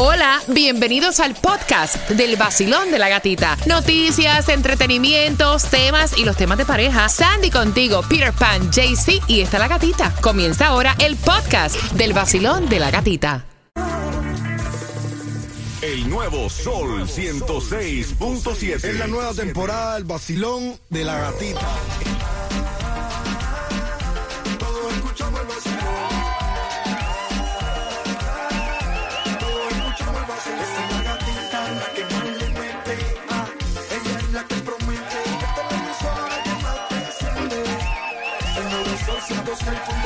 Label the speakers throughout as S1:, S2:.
S1: Hola, bienvenidos al podcast del vacilón de la gatita. Noticias, entretenimientos, temas y los temas de pareja. Sandy contigo, Peter Pan, JC y está la gatita. Comienza ahora el podcast del vacilón de la gatita.
S2: El nuevo Sol 106.7.
S3: Es la nueva temporada del vacilón de la gatita.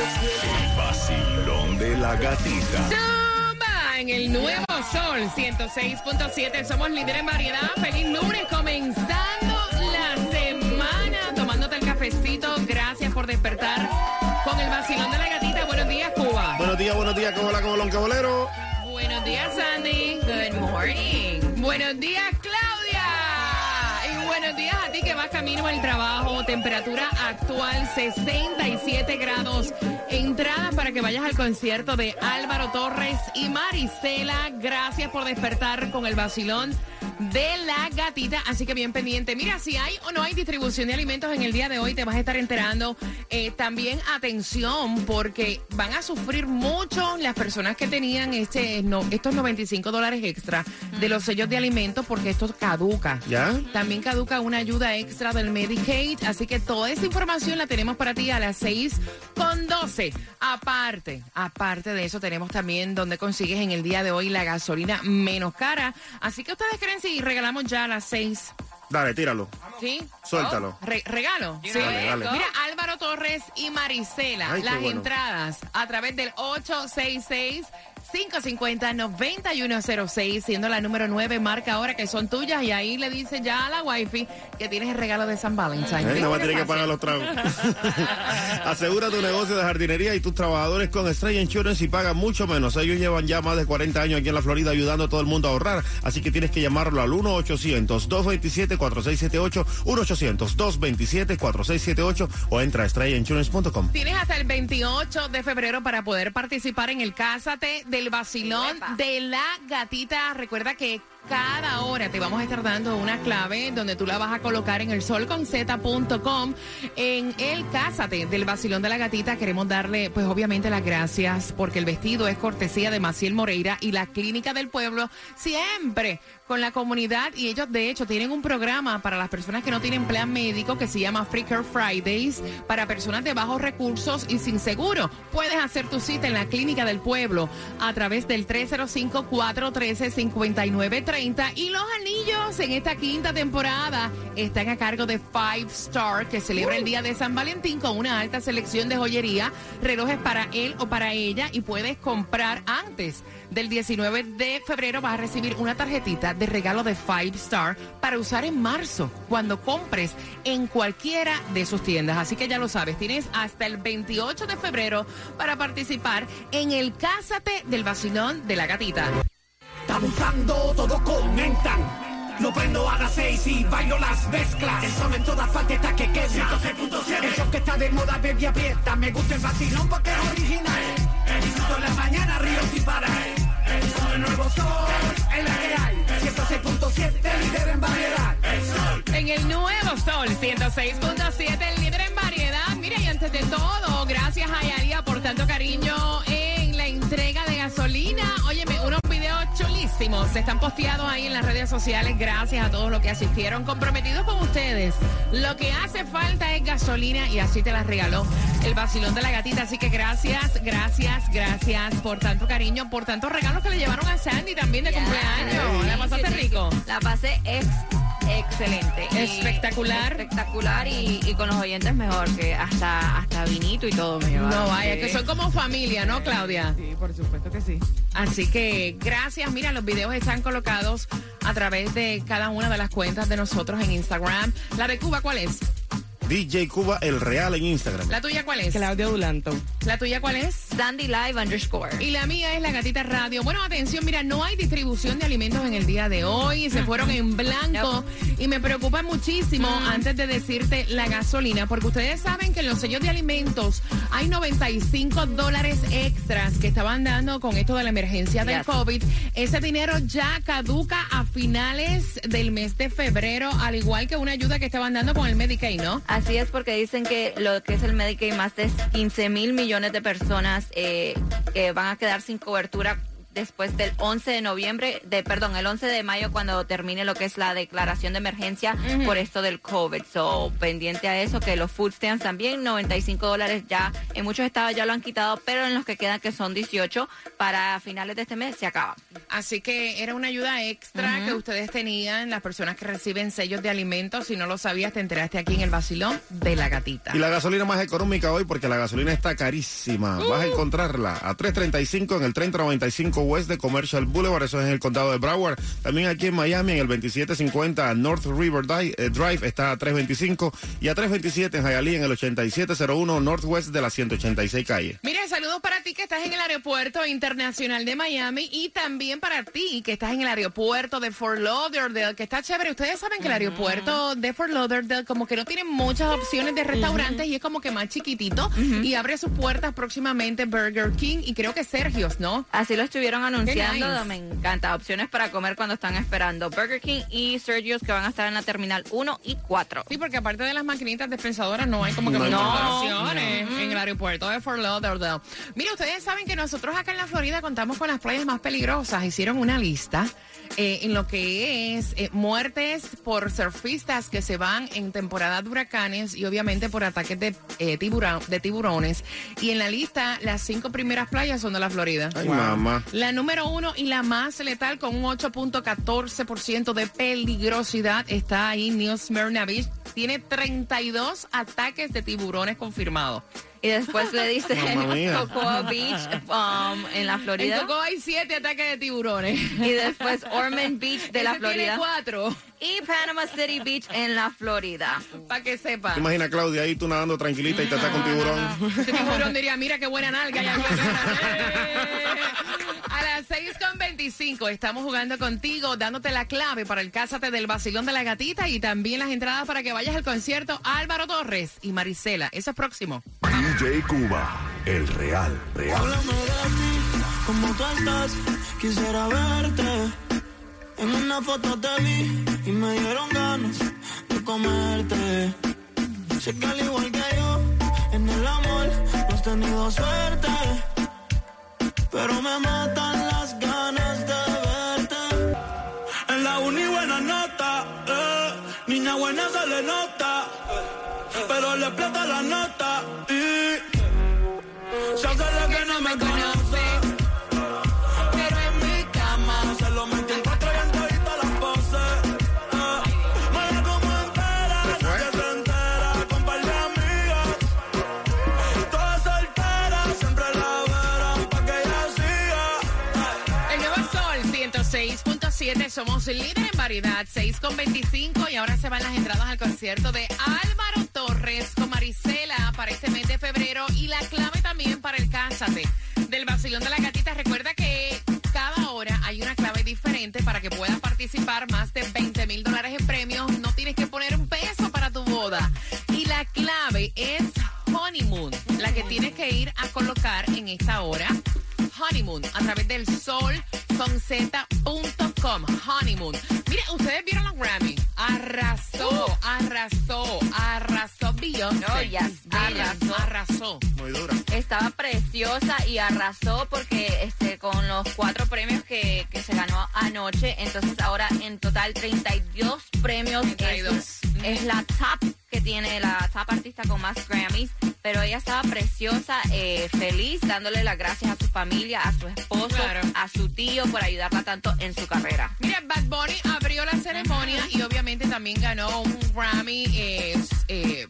S3: 106.7.
S2: Vacilón de la gatita.
S1: Zumba en el nuevo sol 106.7. Somos líderes en variedad. Feliz lunes, comenzando la semana, tomándote el cafecito. Gracias por despertar con el vacilón de la gatita. Buenos días, Cuba.
S3: Buenos días, buenos días, ¿cómo la como que bolero?
S1: Buenos días, Sandy. Good morning. Buenos días, Claudia. Vas camino al trabajo. Temperatura actual 67 grados. Entradas para que vayas al concierto de Álvaro Torres y Marisela. Gracias por despertar con el vacilón de la gatita. Así que bien pendiente. Mira, si hay o no hay distribución de alimentos en el día de hoy, te vas a estar enterando. Eh, también atención, porque van a sufrir mucho las personas que tenían este, no, estos 95 dólares extra de los sellos de alimentos, porque esto caduca.
S3: ¿Ya?
S1: También caduca una ayuda extra del Medicaid, así que toda esa información la tenemos para ti a las 6 con 12. Aparte, aparte de eso, tenemos también donde consigues en el día de hoy la gasolina menos cara. Así que ustedes creen si regalamos ya a las 6.
S3: Dale, tíralo.
S1: ¿Sí?
S3: Suéltalo.
S1: Oh, re- regalo. Sí.
S3: Dale, dale.
S1: Mira, Álvaro Torres y Marisela,
S3: Ay,
S1: las
S3: bueno.
S1: entradas a través del 866 550-9106, siendo la número 9, marca ahora que son tuyas y ahí le dice ya a la wifi que tienes el regalo de San Valentín.
S3: Eh, no va a
S1: ¿Viste
S3: tener que pagar los tragos. Asegura tu negocio de jardinería y tus trabajadores con Estrella Insurance y paga mucho menos. Ellos llevan ya más de 40 años aquí en la Florida ayudando a todo el mundo a ahorrar. Así que tienes que llamarlo al 1-800-227-4678, 1-800-227-4678 o entra a estrellainsurance.com.
S1: Tienes hasta el 28 de febrero para poder participar en el Cásate del Vacilón de la Gatita. Recuerda que cada hora te vamos a estar dando una clave donde tú la vas a colocar en el solconzeta.com. En el Cásate del Vacilón de la Gatita queremos darle, pues obviamente, las gracias porque el vestido es cortesía de Maciel Moreira y la Clínica del Pueblo siempre con la comunidad y ellos de hecho tienen un programa para las personas que no tienen plan médico que se llama Freaker Fridays para personas de bajos recursos y sin seguro. Puedes hacer tu cita en la Clínica del Pueblo a través del 305-413-5930 y los anillos en esta quinta temporada están a cargo de Five Star que celebra el Día de San Valentín con una alta selección de joyería, relojes para él o para ella y puedes comprar antes del 19 de febrero vas a recibir una tarjetita de regalo de Five Star para usar en marzo cuando compres en cualquiera de sus tiendas. Así que ya lo sabes, tienes hasta el 28 de febrero para participar en el Cásate del Vacilón de la Gatita.
S4: Está buscando, todos comentan. Lo prendo a las seis y bailo las mezclas. El son en todas partes está que quema. 106.7. El show que está de moda, baby aprieta. Me gusta el vacilón porque es original. Disfruto en la mañana, río sin parar. El sol del nuevo sol, es la que hay. 106.7, líder en variedad.
S1: En el nuevo Sol 106.7, el líder en variedad. Mira, y antes de todo, gracias a Yalia por tanto cariño en la entrega de gasolina. Óyeme, unos chulísimos están posteados ahí en las redes sociales. Gracias a todos los que asistieron, comprometidos con ustedes. Lo que hace falta es gasolina y así te la regaló el vacilón de la gatita. Así que gracias, gracias, gracias por tanto cariño, por tantos regalos que le llevaron a Sandy también de cumpleaños. ¿La pasaste rico?
S5: La pasé ex, excelente. Y-
S1: Espectacular.
S5: espectacular y, y con los oyentes mejor, que hasta, hasta vinito y todo me.
S1: No vaya,
S5: Sí.
S1: que son como familia, ¿no, Claudia?
S5: Sí, por supuesto que sí.
S1: Así que gracias. Mira, los videos están colocados a través de cada una de las cuentas de nosotros en Instagram. La de Cuba, ¿cuál es?
S3: DJ Cuba El Real en Instagram.
S1: La tuya, ¿cuál es?
S6: Claudio Dulanto.
S1: La tuya, ¿cuál es?
S5: Sandy Live underscore.
S1: Y la mía es la gatita radio. Bueno, atención, mira, no hay distribución de alimentos en el día de hoy. Se fueron en blanco. Y me preocupa muchísimo antes de decirte la gasolina, porque ustedes saben que en los sellos de alimentos hay 95 dólares extras que estaban dando con esto de la emergencia del
S5: Yes.
S1: COVID. Ese dinero ya caduca a finales del mes de febrero, al igual que una ayuda que estaban dando con el Medicaid, ¿no?
S5: Así es porque dicen que lo que es el Medicaid, más de 15 mil millones de personas eh, que van a quedar sin cobertura después del 11 de noviembre, de perdón, el 11 de mayo cuando termine lo que es la declaración de emergencia por esto del COVID. So, pendiente a eso, que los food stamps también, 95 dólares ya, en muchos estados ya lo han quitado, pero en los que quedan, que son 18, para finales de este mes se acaba.
S1: Así que era una ayuda extra que ustedes tenían, las personas que reciben sellos de alimentos. Si no lo sabías, te enteraste aquí en el vacilón de la gatita.
S6: Y la gasolina más económica hoy porque la gasolina está carísima. Vas a encontrarla a 3.35 en el 3095 West de Commercial Boulevard, eso es en el condado de Broward. También aquí en Miami en el 2750 North River eh, Drive está a 3.25 y a 3.27 en Hialeah en el 8701 Northwest de la 186 calle.
S1: Ti que estás en el aeropuerto internacional de Miami y también para ti que estás en el aeropuerto de Fort Lauderdale, que está chévere. Ustedes saben que el aeropuerto de Fort Lauderdale como que no tiene muchas opciones de restaurantes y es como que más chiquitito y abre sus puertas próximamente Burger King y creo que Sergio's, ¿no?
S5: Así lo estuvieron anunciando,
S1: nice.
S5: me encanta. Opciones para comer cuando están esperando Burger King y Sergio's que van a estar en la terminal 1 y 4.
S1: Sí, porque aparte de las maquinitas dispensadoras no hay como que
S6: No
S1: muchas opciones en el aeropuerto de Fort Lauderdale. Mira, ustedes saben que nosotros acá en la Florida contamos con las playas más peligrosas. Hicieron una lista eh, en lo que es eh, muertes por surfistas que se van en temporada de huracanes y obviamente por ataques de, eh, tiburón- de tiburones. Y en la lista, las cinco primeras playas son de la Florida.
S6: Ay, mamá.
S1: La número uno y la más letal con un 8.14% de peligrosidad está ahí New Smyrna Beach. Tiene 32 ataques de tiburones confirmados.
S5: Y después le dice
S6: Mamma mía.
S5: Cocoa Beach um, en la
S1: En
S5: Florida.
S1: Coco hay 7 ataques de tiburones.
S5: Y después Ormond Beach de la
S1: Ese tiene
S5: Florida.
S1: cuatro,
S5: Y Panama City Beach en la Florida.
S1: para que sepa.
S6: Imagina Claudia ahí tú nadando tranquilita y te ataca un tiburón.
S1: Este tiburón diría, mira qué buena nalga. aquí. A las 6.25 estamos jugando contigo, dándote la clave para el Cásate del Basilón de la Gatita y también las entradas para que vayas al concierto Álvaro Torres y Marisela. Eso es próximo.
S2: DJ Cuba, el real, real.
S3: Háblame de ti, como tú estás, quisiera verte. En una foto te vi y me dieron ganas de comerte. Sé que al igual que yo, en el amor no has tenido suerte. Pero me matan las niña buena se le nota. Pero le explota la nota y se hace la que no me conoce.
S1: 106.7, somos líder en variedad, 6.25 y ahora se van las entradas al concierto de Álvaro Torres con Marisela para este mes de febrero y la clave también para el Cásate del Basilón de la Gatita. Recuerda que cada hora hay una clave diferente para que puedas participar más de 20 mil dólares en premios. No tienes que poner un peso para tu boda. Y la clave es honeymoon, la que tienes que ir a colocar en esta hora. Honeymoon a través del sol con z.com. Honeymoon. Mire, ustedes vieron los Grammy. Arrasó, arrasó, arrasó Beyoncé.
S5: Oh, yes.
S1: arrasó, arrasó.
S6: Muy dura.
S5: Estaba preciosa y arrasó porque este con los cuatro premios que, que se ganó anoche, entonces ahora en total 32 premios.
S1: 32.
S5: Es, es la top que tiene la top artista con más Grammys, pero ella estaba preciosa, eh, feliz, dándole las gracias a su familia, a su esposo,
S1: Claro.
S5: a su tío por ayudarla tanto en su carrera.
S1: Mira, Bad Bunny abrió la ceremonia y obviamente también ganó un Grammy. eh, eh,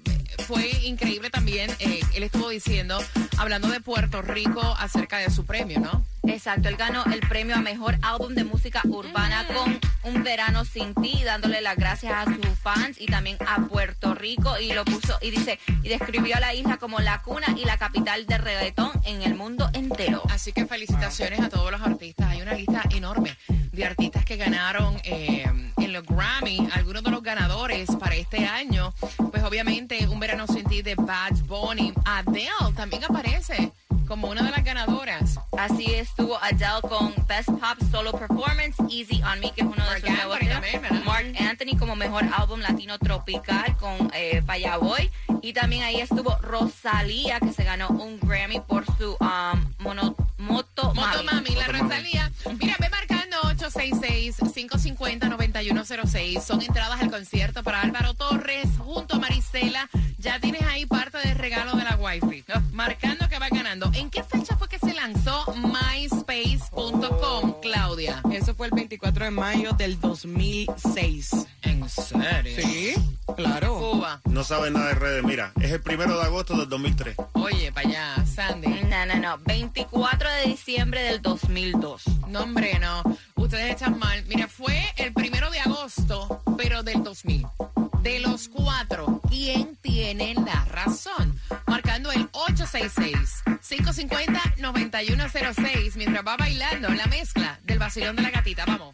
S1: fue increíble también eh, él estuvo diciendo, hablando de Puerto Rico acerca de su premio, ¿no?
S5: Exacto, él ganó el premio a mejor álbum de música urbana con Un Verano Sin Ti, dándole las gracias a sus fans y también a Puerto Rico y lo puso y dice y describió a la isla como la cuna y la capital de reggaetón en el mundo entero.
S1: Así que felicitaciones a todos los artistas. Hay una lista enorme de artistas que ganaron eh, en los Grammy. Algunos de los ganadores para este año, pues obviamente Un Verano Sin Ti de Bad Bunny. Adele también aparece como una de las ganadoras.
S5: Así estuvo Adele con Best Pop Solo Performance, Easy on Me, que es uno de
S1: Marc
S5: sus nuevos temas.
S1: también, ¿verdad?
S5: Mark Anthony como mejor álbum latino tropical con eh, Falla Boy. Y también ahí estuvo Rosalía, que se ganó un Grammy por su um, mono- Moto,
S1: Moto Mami, la Rosalía. Mira, ve marcando 866-550-9106. Son entradas al concierto para Álvaro Torres junto a Marisela. Ya tienes ahí parte del regalo de la Wi-Fi. Marcando que va ganando. ¿En qué MySpace.com, Claudia?
S7: Eso fue el 24 de mayo del 2006.
S1: ¿En serio?
S7: Sí, claro.
S1: Cuba.
S6: No saben nada de redes. Mira, es el primero de agosto del 2003.
S1: Oye, para allá, Sandy.
S5: No, no, no. 24 de diciembre del 2002.
S1: No, hombre, no. Ustedes están mal. Mira, fue el primero de agosto, pero del 2000. De los cuatro, ¿quién tiene la razón? Marcando el 866-550-9106 mientras va bailando la mezcla del vacilón de la gatita. Vamos.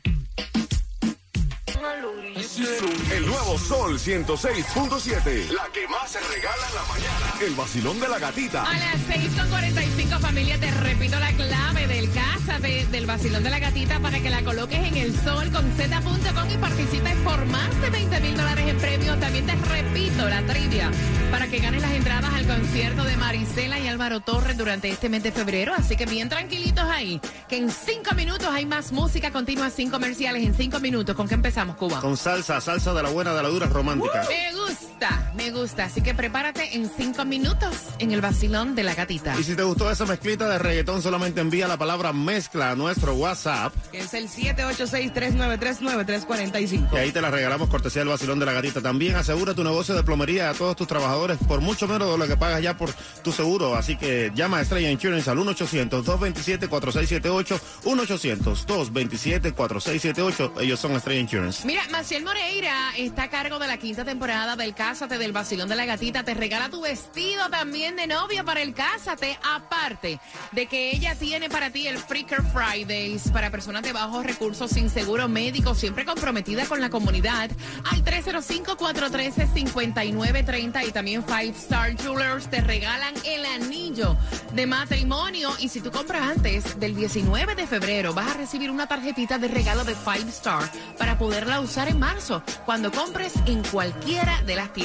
S2: El nuevo Sol 106.7. La que más se regala en la mañana. El vacilón de la gatita.
S1: A las 6.45 familia, te repito la clave del casa del vacilón de la gatita para que la coloques en el sol con z.com y participes por más de 20 mil dólares en premios. También te repito la trivia para que ganes las entradas al concierto de Marisela y Álvaro Torres durante este mes de febrero. Así que bien tranquilitos ahí, que en cinco minutos hay más música continua sin comerciales. En cinco minutos, ¿con qué empezamos, Cuba?
S6: Con salsa, salsa de la buena, de la dura, romántica.
S1: Me gusta, me gusta. Así que prepárate en cinco minutos en el vacilón de la gatita.
S6: Y si te gustó esa mezclita de reggaetón, solamente envía la palabra mezcla a nuestro WhatsApp.
S7: Que es el 786-393-9345.
S6: Y ahí te la regalamos cortesía del vacilón de la gatita. También asegura tu negocio de plomería a todos tus trabajadores por mucho menos de lo que pagas ya por tu seguro. Así que llama a Estrella Insurance al 1-800-227-4678. 1-800-227-4678. Ellos son Estrella Insurance.
S1: Mira, Maciel Moreira está a cargo de la quinta temporada del Cásate del Vacilón de la Gatita. Te regala tu vestido también de novia para el Cásate. Aparte de que ella tiene para ti el Freaker Fridays para personas de bajos recursos sin seguro médico, siempre comprometida con la comunidad. Al 305-413-5930 y también Five Star Jewelers te regalan el anillo de matrimonio. Y si tú compras antes del 19 de febrero, vas a recibir una tarjetita de regalo de Five Star para poderla usar en marzo cuando compres en cualquiera de las tiendas.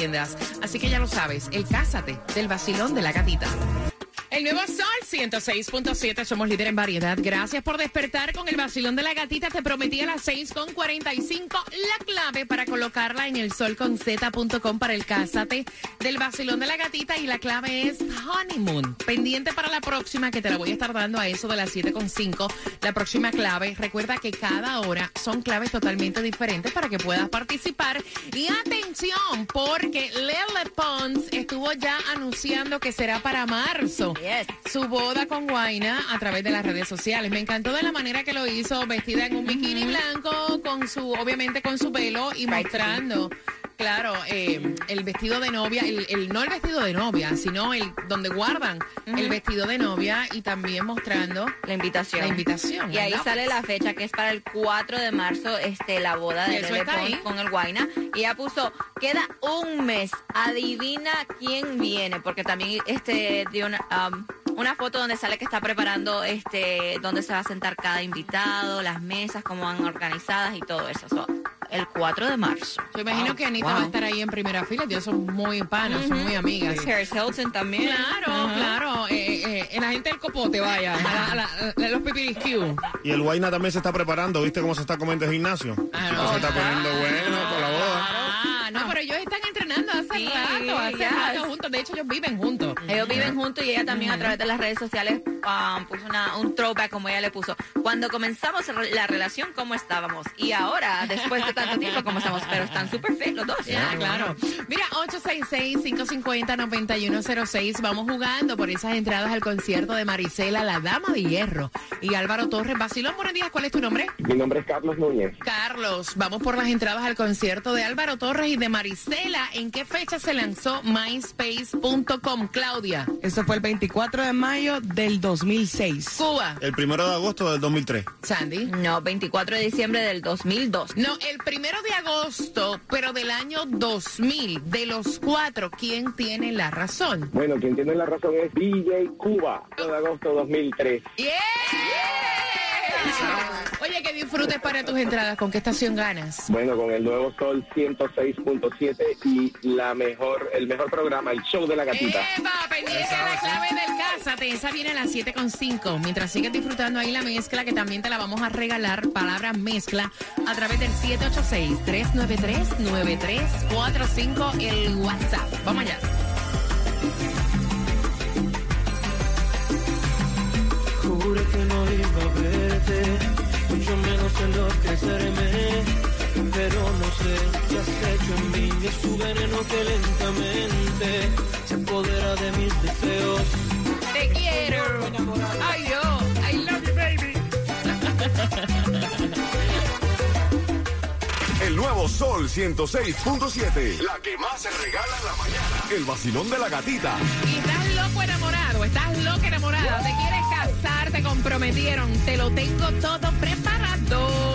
S1: Así que ya lo sabes, el Cásate del vacilón de la gatita. El nuevo Sol 106.7, somos líder en variedad. Gracias por despertar con el vacilón de la gatita. Te prometí a las 6.45 la clave para colocarla en el sol con z.com para el cásate del vacilón de la gatita y la clave es honeymoon. Pendiente para la próxima que te la voy a estar dando a eso de las 7.5. La próxima clave, recuerda que cada hora son claves totalmente diferentes para que puedas participar. Y atención, porque Lele Pons estuvo ya anunciando que será para marzo
S5: Yes.
S1: su boda con Guaina a través de las redes sociales. Me encantó de la manera que lo hizo, vestida en un bikini blanco, con su, obviamente con su pelo y mostrando. Claro, eh, el vestido de novia, el, el- no el vestido de novia, sino el donde guardan el vestido de novia y también mostrando
S5: La invitación.
S1: la invitación.
S5: Y ahí sale la fecha que es para el 4 de marzo, este, la boda de Lele Pons con el Guaina. Y ella puso, queda un mes, adivina quién viene, porque también este dio una, um, una foto donde sale que está preparando este, donde se va a sentar cada invitado, las mesas, cómo van organizadas y todo eso. So, el 4 de marzo.
S1: Yo imagino
S5: Wow,
S1: que Anita
S5: wow.
S1: va a estar ahí en primera fila. Ellos son muy panos, son muy amigas.
S5: Paris Hilton también.
S1: Claro,
S5: Ajá.
S1: claro. Eh, eh, la gente del copote, vaya. A, la- a la- a los pipirisquiu.
S6: Y el Guayna también se está preparando. ¿Viste cómo se está comiendo el gimnasio?
S1: Ah, no.
S6: se está poniendo bueno
S1: hace
S5: Sí,
S1: rato, hace
S5: ya.
S1: rato juntos. De hecho, ellos viven juntos.
S5: Ellos viven juntos y ella también a través de las redes sociales um, puso una, un throwback, como ella le puso. Cuando comenzamos la relación, ¿cómo estábamos? Y ahora, después de tanto tiempo, ¿cómo estamos? Pero están súper feos los dos.
S1: Ya, claro. Mira, 866-550-9106. Vamos jugando por esas entradas al concierto de Marisela, la Dama de Hierro. Y Álvaro Torres. Basilón, buenos días. ¿Cuál es tu nombre?
S8: Mi nombre es Carlos Núñez.
S1: Carlos, vamos por las entradas al concierto de Álvaro Torres y de Marisela. ¿En qué fecha se lanzó MySpace.com, Claudia?
S7: Eso fue el 24 de mayo del 2006.
S1: Cuba,
S6: El primero de agosto del 2003.
S1: Sandy.
S5: No, 24 de diciembre del 2002.
S1: No, el primero de agosto, pero del año 2000. De los cuatro, ¿quién tiene la razón?
S8: Bueno, quien tiene la razón es DJ Cuba, de agosto 2003.
S1: ¡Yeah! Que disfrutes para tus entradas. ¿Con qué estación ganas?
S8: Bueno, con el nuevo Sol 106.7 y la mejor, el mejor programa, el show de la gatita.
S1: ¡Eva! Pendiente la clave del Cásate. Esa viene a las 7.5. Mientras sigues disfrutando ahí la mezcla, que también te la vamos a regalar, palabra mezcla, a través del 786-393-9345, el WhatsApp. Vamos allá.
S9: Que lentamente se apodera de mis deseos.
S1: Te quiero. Ay, yo. I love you, baby.
S2: El nuevo Sol 106.7. La que más se regala en la mañana. El vacilón de la gatita.
S1: Y estás loco enamorado, estás loca enamorada, te quieres casar, te comprometieron, te lo tengo todo preparado.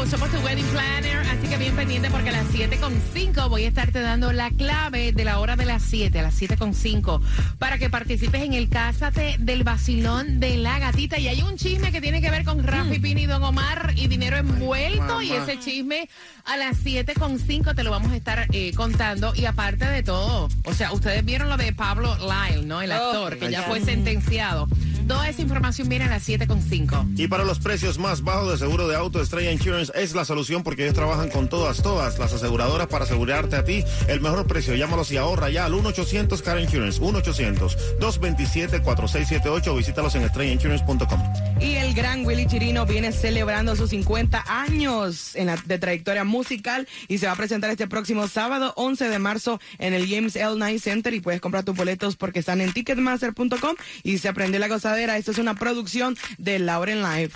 S1: Somos tu wedding planner, así que bien pendiente porque a las 7.5 voy a estarte dando la clave de la hora de las 7, a las 7.5, para que participes en el Cásate del Vacilón de la Gatita. Y hay un chisme que tiene que ver con Rafi Pini y Don Omar y dinero envuelto. y ese chisme a las 7.5 te lo vamos a estar eh, contando. Y aparte de todo, o sea, ustedes vieron lo de Pablo Lyle, ¿no? El actor, que ya fue sentenciado. Toda esa información viene a las 7.5.
S6: Y para los precios más bajos de seguro de auto, Estrella Insurance es la solución porque ellos trabajan con todas, todas las aseguradoras para asegurarte a ti el mejor precio. Llámalos y ahorra ya al 1-800 Car Insurance, 1-800-227-4678 o visítalos en estrellainsurance.com.
S7: Y el gran Willy Chirino viene celebrando sus 50 años en la, de trayectoria musical y se va a presentar este próximo sábado 11 de marzo en el James L. Knight Center y puedes comprar tus boletos porque están en ticketmaster.com y se aprendió la gozadera. Esto es una producción de Lauren Live.